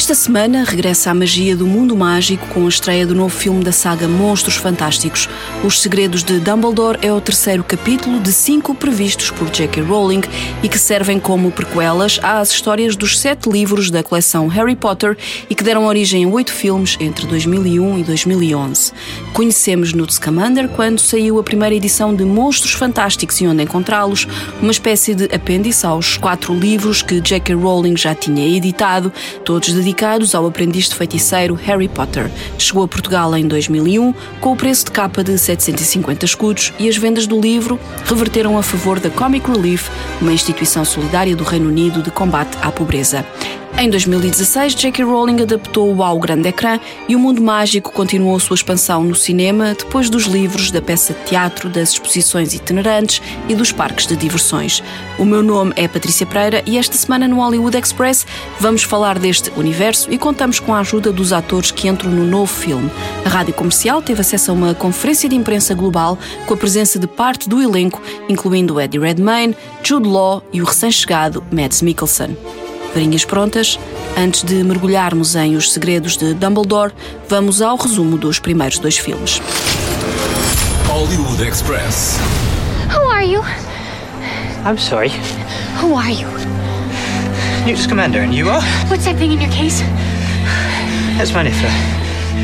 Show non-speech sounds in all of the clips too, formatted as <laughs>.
Esta semana regressa a magia do mundo mágico com a estreia do novo filme da saga Monstros Fantásticos. Os Segredos de Dumbledore é o terceiro capítulo de cinco previstos por J.K. Rowling e que servem como prequelas às histórias dos sete livros da coleção Harry Potter e que deram origem a oito filmes entre 2001 e 2011. Conhecemos Newt Scamander quando saiu a primeira edição de Monstros Fantásticos e onde encontrá-los, uma espécie de apêndice aos quatro livros que J.K. Rowling já tinha editado, todos dedicados ao aprendiz de feiticeiro Harry Potter. Chegou a Portugal em 2001 com o preço de capa de 750 escudos e as vendas do livro reverteram a favor da Comic Relief, uma instituição solidária do Reino Unido de combate à pobreza. Em 2016, J.K. Rowling adaptou-o ao grande ecrã e o mundo mágico continuou sua expansão no cinema depois dos livros, da peça de teatro, das exposições itinerantes e dos parques de diversões. O meu nome é Patrícia Pereira e esta semana no Hollywood Express vamos falar deste universo e contamos com a ajuda dos atores que entram no novo filme. A rádio comercial teve acesso a uma conferência de imprensa global com a presença de parte do elenco, incluindo Eddie Redmayne, Jude Law e o recém-chegado Mads Mikkelsen. Varinhas prontas? Antes de mergulharmos em Os Segredos de Dumbledore, vamos ao resumo dos primeiros dois filmes. Hollywood Express. Who are you? I'm sorry. Who are you? Newt Scamander, and you are? What's that thing in your case? That's my Nifla.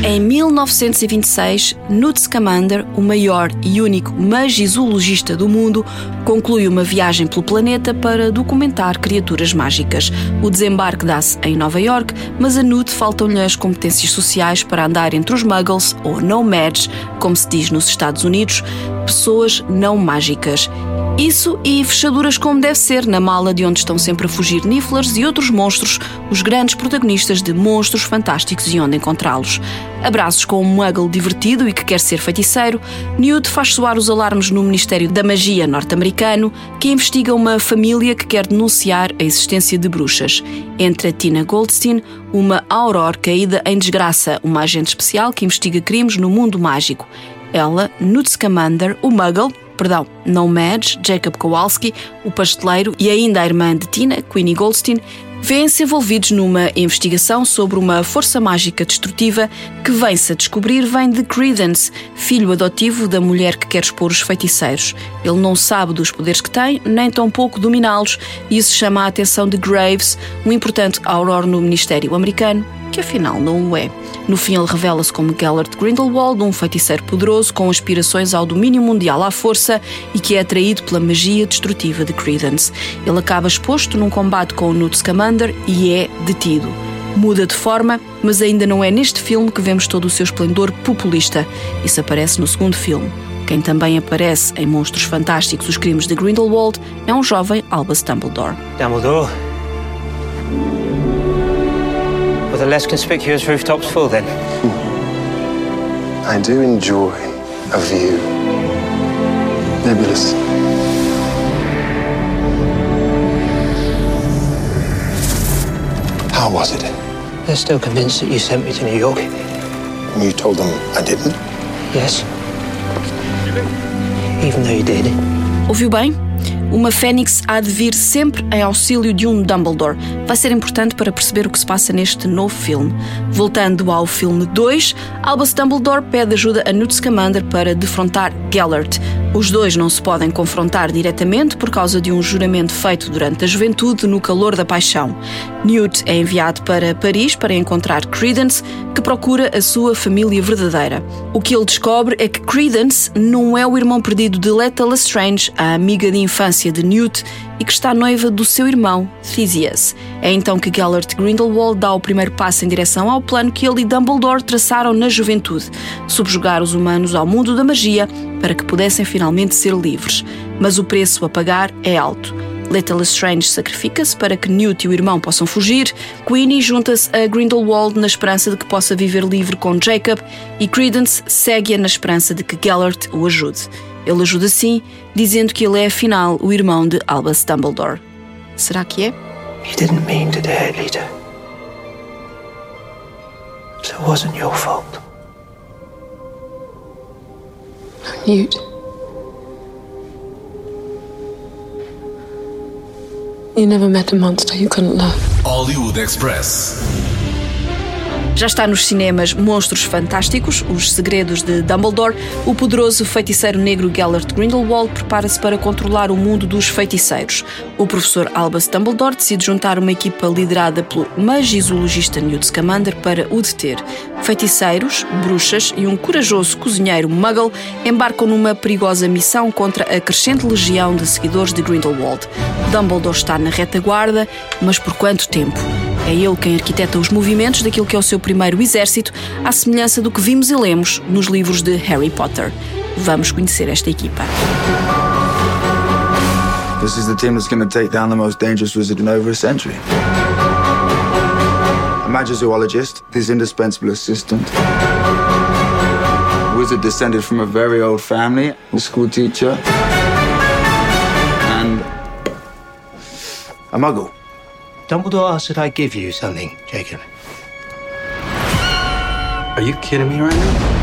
Em 1926, Newt Scamander, o maior e único magizoologista do mundo, conclui uma viagem pelo planeta para documentar criaturas mágicas. O desembarque dá-se em Nova York, mas a Newt faltam-lhe as competências sociais para andar entre os muggles, ou nomads, como se diz nos Estados Unidos, pessoas não mágicas. Isso e fechaduras como deve ser na mala de onde estão sempre a fugir Nifflers e outros monstros, os grandes protagonistas de Monstros Fantásticos e onde encontrá-los. Abraços com um muggle divertido e que quer ser feiticeiro, Newt faz soar os alarmes no Ministério da Magia norte-americano, que investiga uma família que quer denunciar a existência de bruxas. Entra Tina Goldstein, uma Aurora caída em desgraça, uma agente especial que investiga crimes no mundo mágico. Ela, Newt Scamander, o muggle, perdão, Nomads, Jacob Kowalski, o pasteleiro e ainda a irmã de Tina, Queenie Goldstein, vêm-se envolvidos numa investigação sobre uma força mágica destrutiva que vem-se a descobrir vem de Credence, filho adotivo da mulher que quer expor os feiticeiros. Ele não sabe dos poderes que tem, nem tampouco dominá-los, e isso chama a atenção de Graves, um importante auror no Ministério americano, que afinal não o é. No fim, ele revela-se como Gellert Grindelwald, um feiticeiro poderoso com aspirações ao domínio mundial à força e que é atraído pela magia destrutiva de Credence. Ele acaba exposto num combate com o Newt Scamander e é detido. Muda de forma, mas ainda não é neste filme que vemos todo o seu esplendor populista. Isso aparece no segundo filme. Quem também aparece em Monstros Fantásticos Os Crimes de Grindelwald é um jovem Albus Dumbledore. Dumbledore. With the less conspicuous rooftops full, then. I do enjoy a view. Nebulous. How was it? They're still convinced that you sent me to New York. You told them I didn't? Yes. Even though you did. Ouviu bem? Uma Fênix há de vir sempre em auxílio de um Dumbledore. Vai ser importante para perceber o que se passa neste novo filme. Voltando ao filme 2, Albus Dumbledore pede ajuda a Newt Scamander para defrontar Gellert. Os dois não se podem confrontar diretamente por causa de um juramento feito durante a juventude no calor da paixão. Newt é enviado para Paris para encontrar Credence, que procura a sua família verdadeira. O que ele descobre é que Credence não é o irmão perdido de Leta Lestrange, a amiga de infância de Newt, e que está noiva do seu irmão, Theseus. É então que Gellert Grindelwald dá o primeiro passo em direção ao plano que ele e Dumbledore traçaram na juventude, subjugar os humanos ao mundo da magia para que pudessem finalmente ser livres. Mas o preço a pagar é alto. Leta Lestrange sacrifica-se para que Newt e o irmão possam fugir, Queenie junta-se a Grindelwald na esperança de que possa viver livre com Jacob e Credence segue-a na esperança de que Gellert o ajude. Ele ajuda sim, dizendo que ele é afinal o irmão de Albus Dumbledore. Será que é? You didn't mean to it, Lita. So it wasn't your fault. Newt. You never met a monster you couldn't love. Hollywood Express. Já está nos cinemas Monstros Fantásticos, Os Segredos de Dumbledore. O poderoso feiticeiro negro Gellert Grindelwald prepara-se para controlar o mundo dos feiticeiros. O professor Albus Dumbledore decide juntar uma equipa liderada pelo magizoologista Newt Scamander para o deter. Feiticeiros, bruxas e um corajoso cozinheiro muggle embarcam numa perigosa missão contra a crescente legião de seguidores de Grindelwald. Dumbledore está na retaguarda, mas por quanto tempo? É ele quem arquiteta os movimentos daquilo que é o seu primeiro exército, à semelhança do que vimos e lemos nos livros de Harry Potter. Vamos conhecer esta equipa. This is the team that's going to take down the most dangerous wizard in over a century. A magizoologist, his indispensable assistant. Wizard descended from a very old family, a school teacher, and a muggle. Dumbledore asked that I give you something, Jacob. Are you kidding me right now?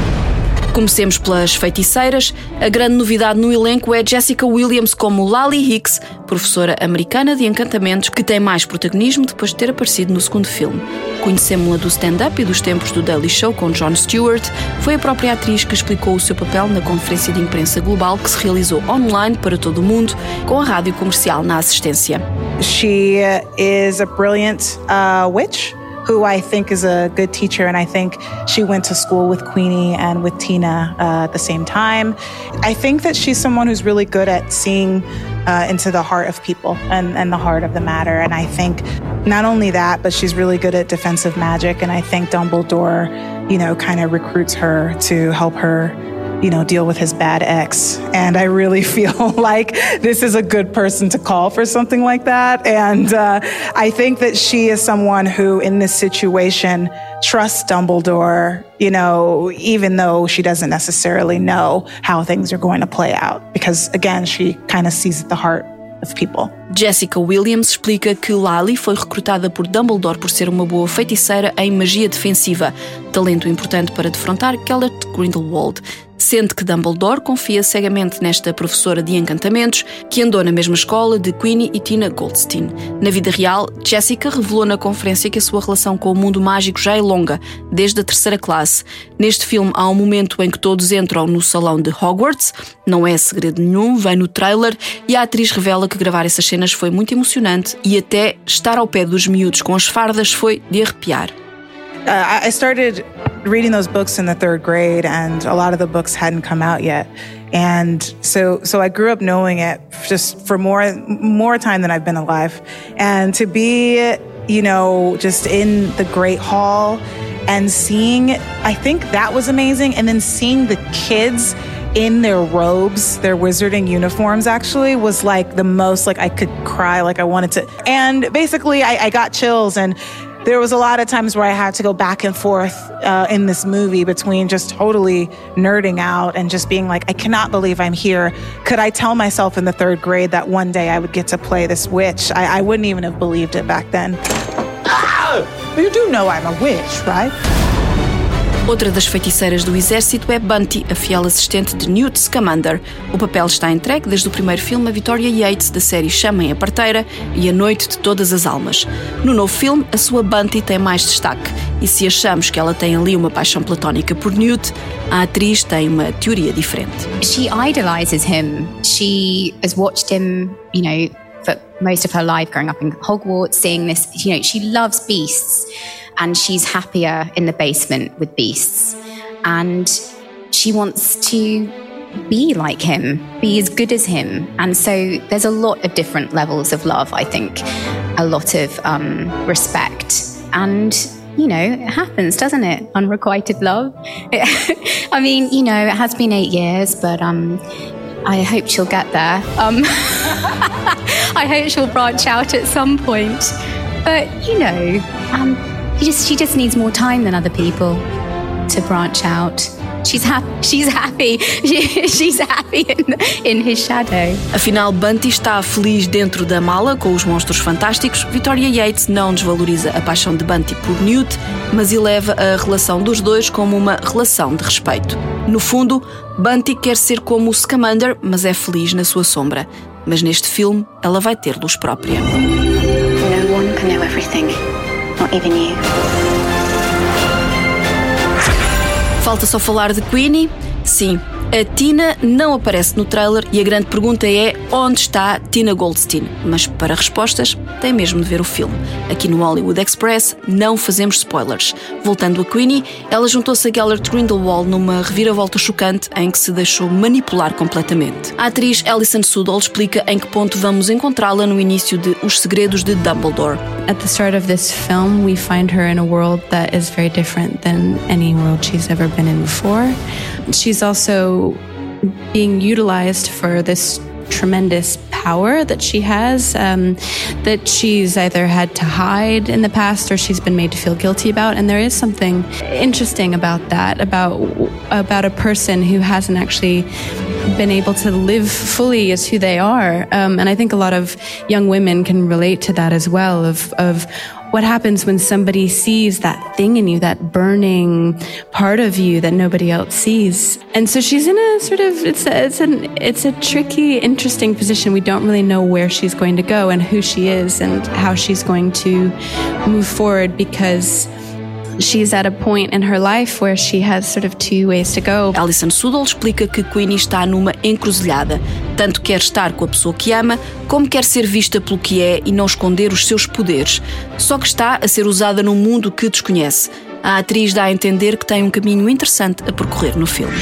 Comecemos pelas feiticeiras. A grande novidade no elenco é Jessica Williams como Lally Hicks, professora americana de encantamentos, que tem mais protagonismo depois de ter aparecido no segundo filme. Conhecemos-la do stand-up e dos tempos do Daily Show com Jon Stewart. Foi a própria atriz que explicou o seu papel na conferência de imprensa global que se realizou online para todo o mundo, com a rádio comercial na assistência. She is a brilliant uh, witch. Who I think is a good teacher. And I think she went to school with Queenie and with Tina uh, at the same time. I think that she's someone who's really good at seeing uh, into the heart of people and, and the heart of the matter. And I think not only that, but she's really good at defensive magic. And I think Dumbledore, you know, kind of recruits her to help her you know, deal with his bad ex. And I really <laughs> feel like this is a good person to call for something like that. And uh, I think that she is someone who, in this situation, trusts Dumbledore, you know, even though she doesn't necessarily know how things are going to play out. Because again, she kind of sees at the heart of people. Jessica Williams explica que Lally foi recrutada por Dumbledore por ser uma boa feiticeira em magia defensiva, talento importante para defrontar Gellert Grindelwald. sente que Dumbledore confia cegamente nesta professora de encantamentos que andou na mesma escola de Queenie e Tina Goldstein. Na vida real, Jessica revelou na conferência que a sua relação com o mundo mágico já é longa, desde a terceira classe. Neste filme há um momento em que todos entram no salão de Hogwarts, não é segredo nenhum, vem no trailer e a atriz revela que gravar essas cenas foi muito emocionante e até estar ao pé dos miúdos com as fardas foi de arrepiar. Uh, I started reading those books in the third grade, and a lot of the books hadn't come out yet. And so, so I grew up knowing it just for more, more time than I've been alive. And to be, you know, just in the Great Hall and seeing, I think that was amazing. And then seeing the kids in their robes, their wizarding uniforms actually was like the most like I could cry, like I wanted to. And basically I, I got chills and there was a lot of times where I had to go back and forth uh, in this movie between just totally nerding out and just being like, I cannot believe I'm here. Could I tell myself in the third grade that one day I would get to play this witch? I, I wouldn't even have believed it back then. Ah! You do know I'm a witch, right? Outra das feiticeiras do exército é Bunty, a fiel assistente de Newt Scamander. O papel está entregue desde o primeiro filme a Victoria Yates da série Chamem a Parteira e A Noite de Todas as Almas. No novo filme, a sua Bunty tem mais destaque e se achamos que ela tem ali uma paixão platónica por Newt, a atriz tem uma teoria diferente. She idolizes him. She has watched him, you know, for most of her life growing up in Hogwarts, seeing this, you know, she loves beasts. And she's happier in the basement with beasts. And she wants to be like him, be as good as him. And so there's a lot of different levels of love, I think, a lot of um, respect. And, you know, it happens, doesn't it? Unrequited love. <laughs> I mean, you know, it has been eight years, but um, I hope she'll get there. Um, <laughs> I hope she'll branch out at some point. But, you know, um, just, she just needs more time than other people to branch out she's happy. She's happy. <laughs> She, she's happy in, in his shadow. Afinal, Bunty está feliz dentro da mala com os monstros fantásticos. Victoria Yates não desvaloriza a paixão de Bunty por Newt, mas eleva a relação dos dois como uma relação de respeito. No fundo, Bunty quer ser como o Scamander, mas é feliz na sua sombra. Mas neste filme, ela vai ter luz própria. No one can know everything, not even you. Falta só falar de Queenie? Sim, a Tina não aparece no trailer e a grande pergunta é onde está Tina Goldstein? Mas para respostas, tem mesmo de ver o filme. Aqui no Hollywood Express não fazemos spoilers. Voltando a Queenie, ela juntou-se a Gellert Grindelwald numa reviravolta chocante em que se deixou manipular completamente. A atriz Alison Sudol explica em que ponto vamos encontrá-la no início de Os Segredos de Dumbledore. At the start of this film, we find her in a world that is very different than any world she's ever been in before. She's also being utilized for this tremendous power that she has um, that she's either had to hide in the past or she's been made to feel guilty about. And there is something interesting about that about about a person who hasn't actually been able to live fully as who they are. Um, and i think a lot of young women can relate to that as well of of what happens when somebody sees that thing in you, that burning part of you that nobody else sees. And so she's in a sort of it's a, it's an it's a tricky, interesting position. We don't really know where she's going to go and who she is and how she's going to move forward because she's at a point in her life where she has sort of two ways to go. Alison Sudol explica que Queenie está numa encruzilhada. Tanto quer estar com a pessoa que ama, como quer ser vista pelo que é e não esconder os seus poderes. Só que está a ser usada num mundo que desconhece. A atriz dá a entender que tem um caminho interessante a percorrer no filme.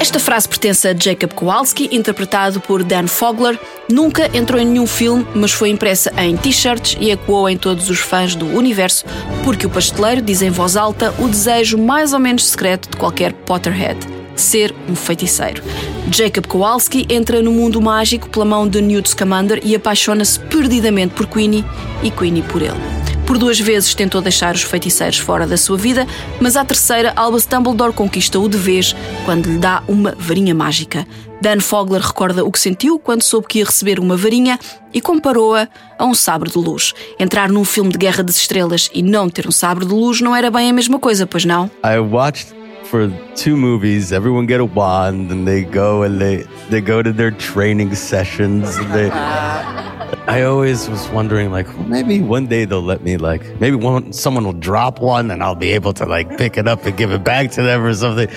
Esta frase pertence a Jacob Kowalski, interpretado por Dan Fogler. Nunca entrou em nenhum filme, mas foi impressa em t-shirts e ecoou em todos os fãs do universo, porque o pasteleiro diz em voz alta o desejo mais ou menos secreto de qualquer Potterhead: ser um feiticeiro. Jacob Kowalski entra no mundo mágico pela mão de Newt Scamander e apaixona-se perdidamente por Queenie e Queenie por ele. Por duas vezes tentou deixar os feiticeiros fora da sua vida, mas à terceira, Albus Dumbledore conquista-o de vez quando lhe dá uma varinha mágica. Dan Fogler recorda o que sentiu quando soube que ia receber uma varinha e comparou-a a um sabre de luz. Entrar num filme de Guerra das Estrelas e não ter um sabre de luz não era bem a mesma coisa, pois não? I watched for two movies. Everyone get a wand, and they go and they they go to their training sessions. <laughs> They, I always was wondering, like, well, maybe one day they'll let me, like, maybe one someone will drop one, and I'll be able to like pick it up and give it back to them or something.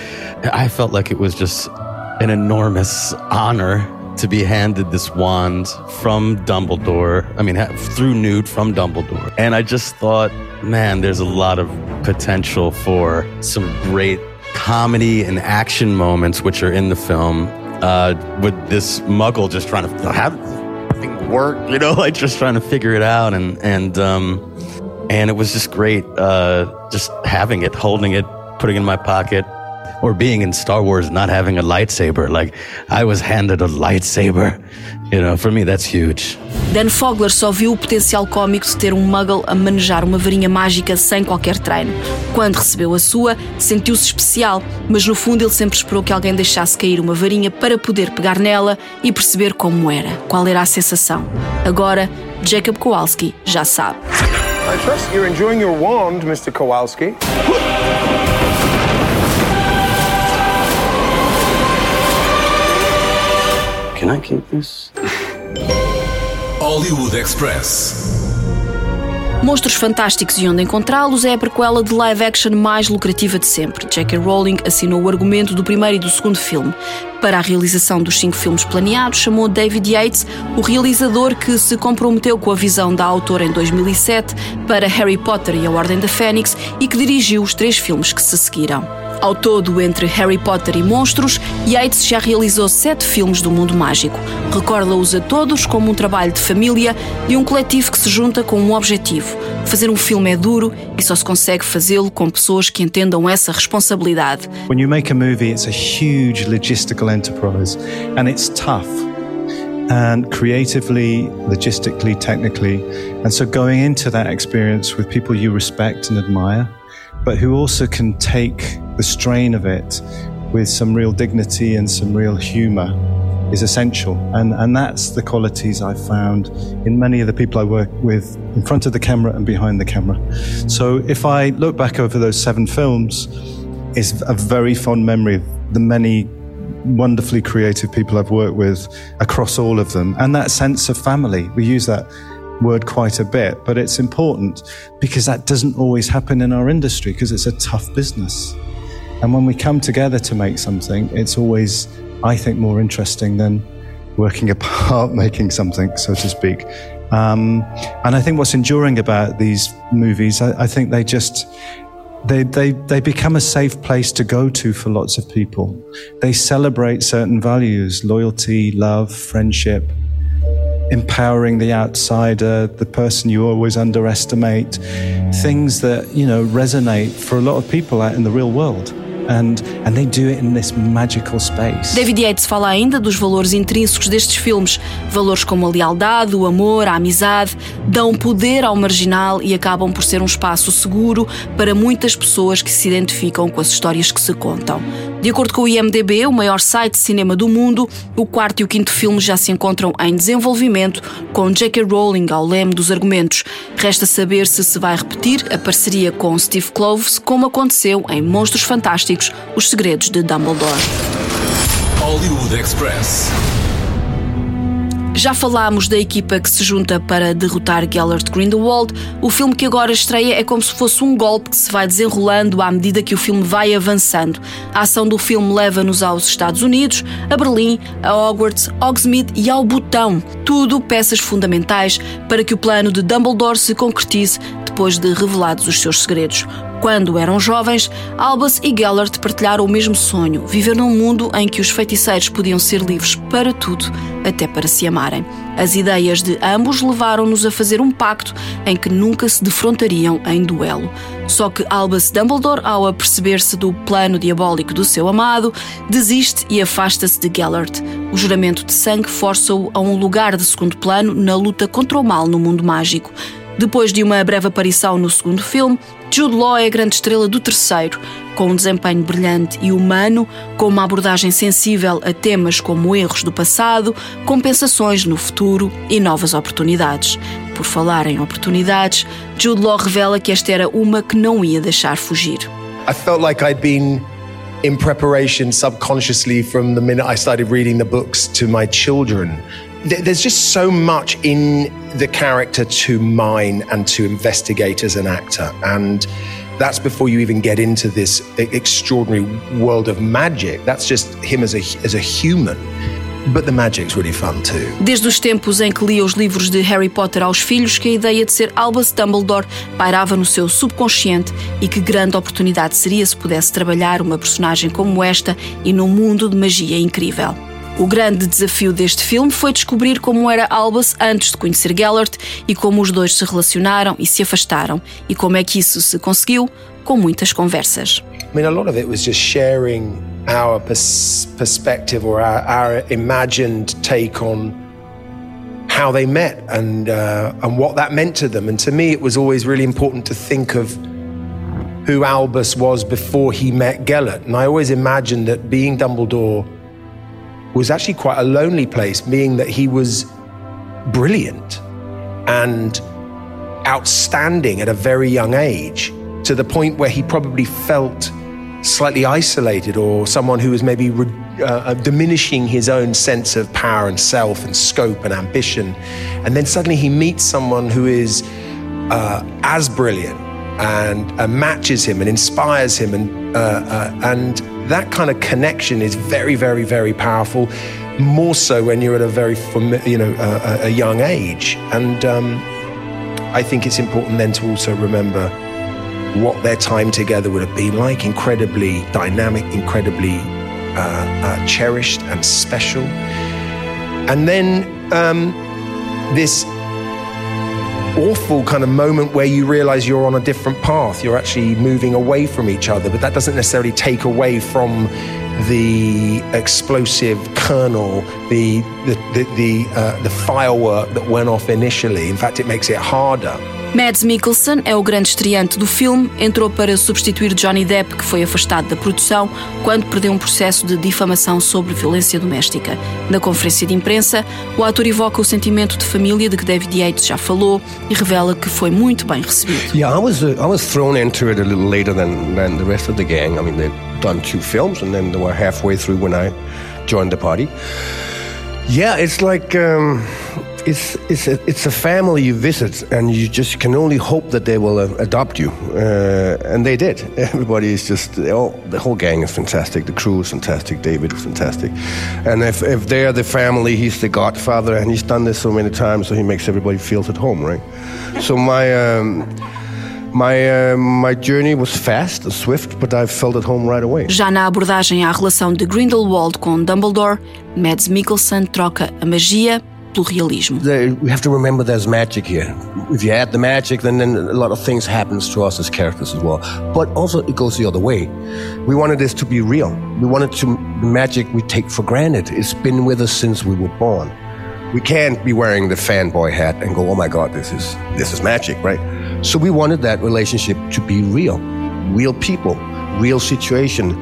I felt like it was just an enormous honor to be handed this wand from Dumbledore. I mean, through Newt from Dumbledore. And I just thought, man, there's a lot of potential for some great comedy and action moments, which are in the film, uh, with this muggle just trying to have thing work, you know, <laughs> like just trying to figure it out. And, and, um, and it was just great, uh, just having it, holding it, putting it in my pocket, or being in Star Wars, not having a lightsaber. Like I was handed a lightsaber. You know, for me, that's huge. Dan Fogler só viu o potencial cómico de ter um muggle a manejar uma varinha mágica sem qualquer treino. Quando recebeu a sua, sentiu-se especial, mas no fundo ele sempre esperou que alguém deixasse cair uma varinha para poder pegar nela e perceber como era, qual era a sensação. Agora, Jacob Kowalski já sabe. I trust you're enjoying your wand, Mr. Kowalski. Can I keep this? Hollywood Express. Monstros Fantásticos e Onde Encontrá-los é a prequela de live action mais lucrativa de sempre. J.K. Rowling assinou o argumento do primeiro e do segundo filme. Para a realização dos cinco filmes planeados, chamou David Yates, o realizador que se comprometeu com a visão da autora em 2007 para Harry Potter e a Ordem da Fênix e que dirigiu os três filmes que se seguiram. Ao todo, entre Harry Potter e monstros, Yates já realizou sete filmes do mundo mágico. Recorda-os a todos como um trabalho de família de um coletivo que se junta com um objetivo. Fazer um filme é duro e só se consegue fazê-lo com pessoas que entendam essa responsabilidade. When you make a movie, it's a huge logistical enterprise and it's tough. And creatively, logistically, technically. And so going into that experience with people you respect and admire but who also can take the strain of it with some real dignity and some real humour is essential. And, and that's the qualities I've found in many of the people I work with in front of the camera and behind the camera. So if I look back over those seven films, it's a very fond memory of the many wonderfully creative people I've worked with across all of them. And that sense of family. We use that word quite a bit, but it's important because that doesn't always happen in our industry because it's a tough business. And when we come together to make something, it's always, I think, more interesting than working <laughs> apart, making something, so to speak. Um, and I think what's enduring about these movies, I, I think they just, they, they, they become a safe place to go to for lots of people. They celebrate certain values loyalty, love, friendship, empowering the outsider, the person you always underestimate, things that, you know, resonate for a lot of people out in the real world. And, and they do it in this magical space. David Yates fala ainda dos valores intrínsecos destes filmes. Valores como a lealdade, o amor, a amizade, dão poder ao marginal e acabam por ser um espaço seguro para muitas pessoas que se identificam com as histórias que se contam. De acordo com o IMDB, o maior site de cinema do mundo, o quarto e o quinto filme já se encontram em desenvolvimento, com J.K. Rowling ao leme dos argumentos. Resta saber se se vai repetir a parceria com Steve Kloves, como aconteceu em Monstros Fantásticos Os Segredos de Dumbledore. Hollywood Express. Já falámos da equipa que se junta para derrotar Gellert Grindelwald. O filme que agora estreia é como se fosse um golpe que se vai desenrolando à medida que o filme vai avançando. A ação do filme leva-nos aos Estados Unidos, a Berlim, a Hogwarts, Hogsmeade e ao Botão. Tudo peças fundamentais para que o plano de Dumbledore se concretize depois de revelados os seus segredos. Quando eram jovens, Albus e Gellert partilharam o mesmo sonho: viver num mundo em que os feiticeiros podiam ser livres para tudo, até para se amarem. As ideias de ambos levaram-nos a fazer um pacto em que nunca se defrontariam em duelo. Só que Albus Dumbledore, ao aperceber-se do plano diabólico do seu amado, desiste e afasta-se de Gellert. O juramento de sangue força-o a um lugar de segundo plano na luta contra o mal no mundo mágico. Depois de uma breve aparição no segundo filme, Jude Law é a grande estrela do terceiro, com um desempenho brilhante e humano, com uma abordagem sensível a temas como erros do passado, compensações no futuro e novas oportunidades. Por falar em oportunidades, Jude Law revela que esta era uma que não ia deixar fugir. I felt like I'd been in preparation subconsciously from the minute I started reading the books to my children. There's just so much in the character to mine and to investigate as an actor. And that's before you even get into this extraordinary world of magic. That's just him as a, as a human. But the magic's really fun too. Desde os tempos em que lia os livros de Harry Potter aos filhos, que a ideia de ser Albus Dumbledore pairava no seu subconsciente e que grande oportunidade seria se pudesse trabalhar uma personagem como esta e num mundo de magia incrível. O grande desafio deste filme foi descobrir como era Albus antes de conhecer Gellert e como os dois se relacionaram e se afastaram, e como é que isso se conseguiu com muitas conversas. I mean, a lot of it was just sharing our pers perspective or our, our, imagined take on how they met and uh, and what that meant to them. And to me, it was always really important to think of who Albus was before he met Gellert. And I always imagined that being Dumbledore was actually quite a lonely place, being that he was brilliant and outstanding at a very young age to the point where he probably felt slightly isolated or someone who was maybe uh, uh, diminishing his own sense of power and self and scope and ambition. And then suddenly he meets someone who is uh, as brilliant and uh, matches him and inspires him and uh, uh, and that kind of connection is very very very powerful more so when you're at a very you know a, a young age. And um, I think it's important then to also remember what their time together would have been like. Incredibly dynamic incredibly uh, uh, cherished and special. And then um, this awful kind of moment where you realize you're on a different path. You're actually moving away from each other, but that doesn't necessarily take away from the explosive kernel, the the the the, uh, the firework that went off initially. In fact, it makes it harder. Mads Mikkelsen é o grande estreante do filme, entrou para substituir Johnny Depp, que foi afastado da produção quando perdeu um processo de difamação sobre violência doméstica. Na conferência de imprensa, o ator evoca o sentimento de família de que David Yates já falou e revela que foi muito bem recebido. Yeah, I was uh, I was thrown into it a little later than than the rest of the gang. I mean, they'd done two films, and then they were halfway through when I joined the party. Yeah, it's like um, it's it's a, it's a family you visit, and you just can only hope that they will uh, adopt you, uh, and they did. <laughs> Everybody is just all, the whole gang is fantastic. The crew is fantastic. David is fantastic, and if if they're the family, he's the godfather, and he's done this so many times, so he makes everybody feels at home, right? So my. Um, my, uh, my journey was fast and swift, but I felt at home right away. Já na abordagem à relação de Grindelwald com Dumbledore, Mads Mikkelsen troca a magia pelo realismo. We have to remember there's magic here. If you add the magic, then, then a lot of things happens to us as characters as well. But also it goes the other way. We wanted this to be real. We wanted to the magic we take for granted. It's been with us since we were born. We can't be wearing the fanboy hat and go, "Oh my God, this is this is magic," right? So we wanted that relationship to be real, real people, real situation,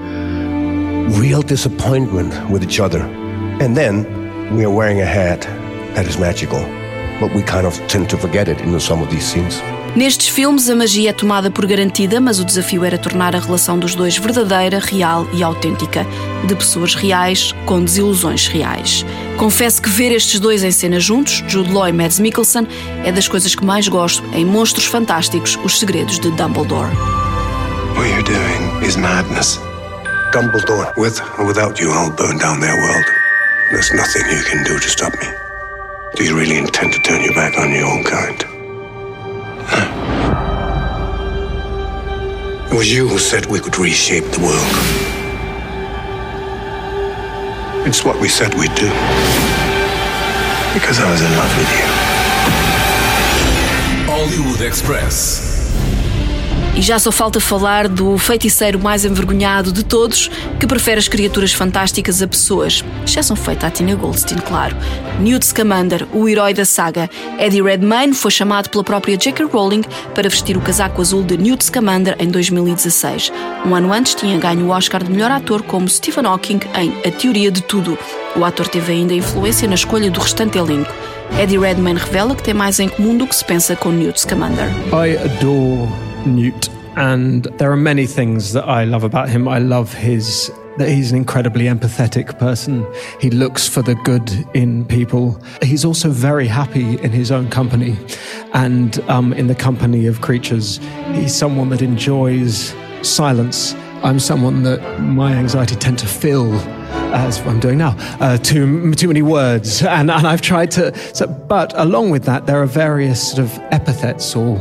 real disappointment with each other. And then we are wearing a hat that is magical, but we kind of tend to forget it in some of these scenes. Nestes filmes, a magia é tomada por garantida, mas o desafio era tornar a relação dos dois verdadeira, real e autêntica, de pessoas reais com desilusões reais. Confesso que ver estes dois em cena juntos, Jude Law e Mads Mikkelsen, é das coisas que mais gosto em Monstros Fantásticos, Os Segredos de Dumbledore. What you're doing is madness. Dumbledore. With or without you, I'll burn down their world. There's nothing you can do to stop me. Do you really intend to turn your back on your own kind? It was you who said we could reshape the world. It's what we said we'd do. Because I was in love with you. Hollywood Express. E já só falta falar do feiticeiro mais envergonhado de todos, que prefere as criaturas fantásticas a pessoas. Exceção feita a Tina Goldstein, claro. Newt Scamander, o herói da saga. Eddie Redmayne foi chamado pela própria J.K. Rowling para vestir o casaco azul de Newt Scamander em 2016. Um ano antes tinha ganho o Oscar de melhor ator como Stephen Hawking em A Teoria de Tudo. O ator teve ainda influência na escolha do restante elenco. Eddie Redmayne revela que tem mais em comum do que se pensa com Newt Scamander. I adore Newt, and there are many things that I love about him. I love his that he's an incredibly empathetic person. He looks for the good in people. He's also very happy in his own company and um, in the company of creatures. He's someone that enjoys silence. I'm someone that my anxiety tend to fill as I'm doing now, uh, too too many words, and, and I've tried to. So, but along with that, there are various sort of epithets or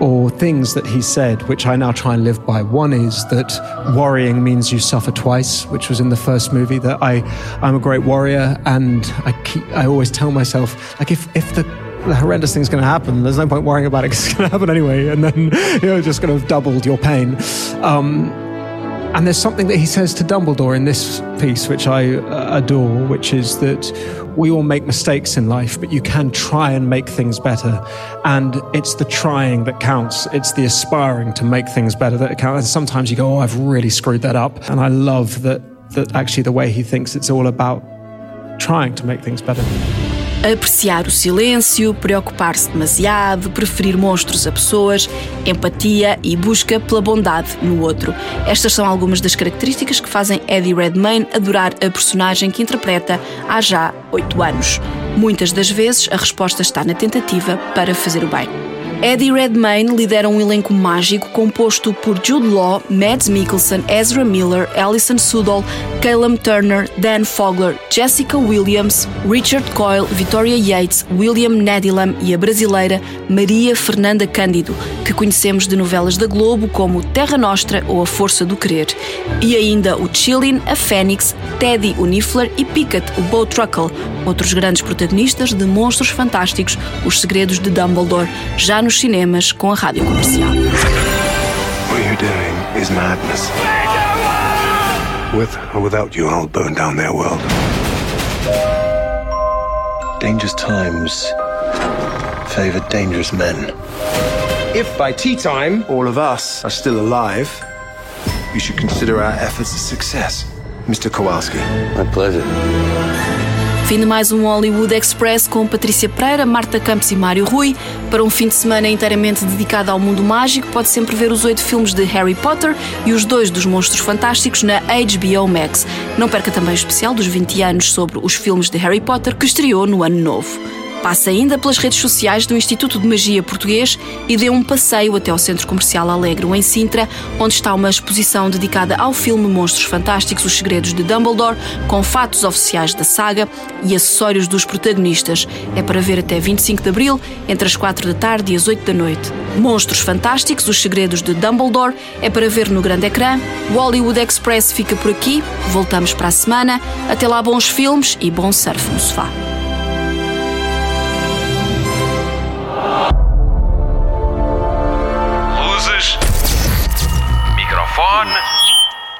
or things that he said, which I now try and live by. One is that worrying means you suffer twice, which was in the first movie. That I I'm a great warrior, and I keep I always tell myself like if if the the horrendous thing's going to happen. There's no point worrying about it it's going <laughs> to happen anyway, and then <laughs> you know just going to have doubled your pain. Um, and there's something that he says to Dumbledore in this piece, which I uh, adore, which is that we all make mistakes in life, but you can try and make things better. And it's the trying that counts. It's the aspiring to make things better that counts. And sometimes you go, oh, I've really screwed that up. And I love that, that actually the way he thinks it's all about trying to make things better. Apreciar o silêncio, preocupar-se demasiado, preferir monstros a pessoas, empatia e busca pela bondade no outro. Estas são algumas das características que fazem Eddie Redmayne adorar a personagem que interpreta há já oito anos. Muitas das vezes a resposta está na tentativa para fazer o bem. Eddie Redmayne lidera um elenco mágico composto por Jude Law, Mads Mikkelsen, Ezra Miller, Alison Sudol, Caleb Turner, Dan Fogler, Jessica Williams, Richard Coyle, Victoria Yates, William Nedilam e a brasileira Maria Fernanda Cândido, que conhecemos de novelas da Globo como Terra Nostra ou A Força do Querer. E ainda o Chilin, a Fênix, Teddy, o Niffler e Pickett, o Bo Truckle, outros grandes protagonistas de Monstros Fantásticos, Os Segredos de Dumbledore, já nos cinemas com a rádio comercial. What you're doing is madness. With or without you, I'll burn down their world. Dangerous times favor dangerous men. If by tea time all of us are still alive, you should consider our efforts a success, Mr. Kowalski. My pleasure. Fim de mais um Hollywood Express com Patrícia Pereira, Marta Campos e Mário Rui. Para um fim de semana inteiramente dedicado ao mundo mágico, pode sempre ver os oito filmes de Harry Potter e os dois dos Monstros Fantásticos na HBO Max. Não perca também o especial dos 20 anos sobre os filmes de Harry Potter que estreou no ano novo. Passe ainda pelas redes sociais do Instituto de Magia Português e dê um passeio até ao Centro Comercial Alegro, em Sintra, onde está uma exposição dedicada ao filme Monstros Fantásticos Os Segredos de Dumbledore, com fatos oficiais da saga e acessórios dos protagonistas. É para ver até 25 de abril, entre as 4 da tarde e as 8 da noite. Monstros Fantásticos Os Segredos de Dumbledore é para ver no grande ecrã. O Hollywood Express fica por aqui. Voltamos para a semana. Até lá, bons filmes e bom surf no sofá.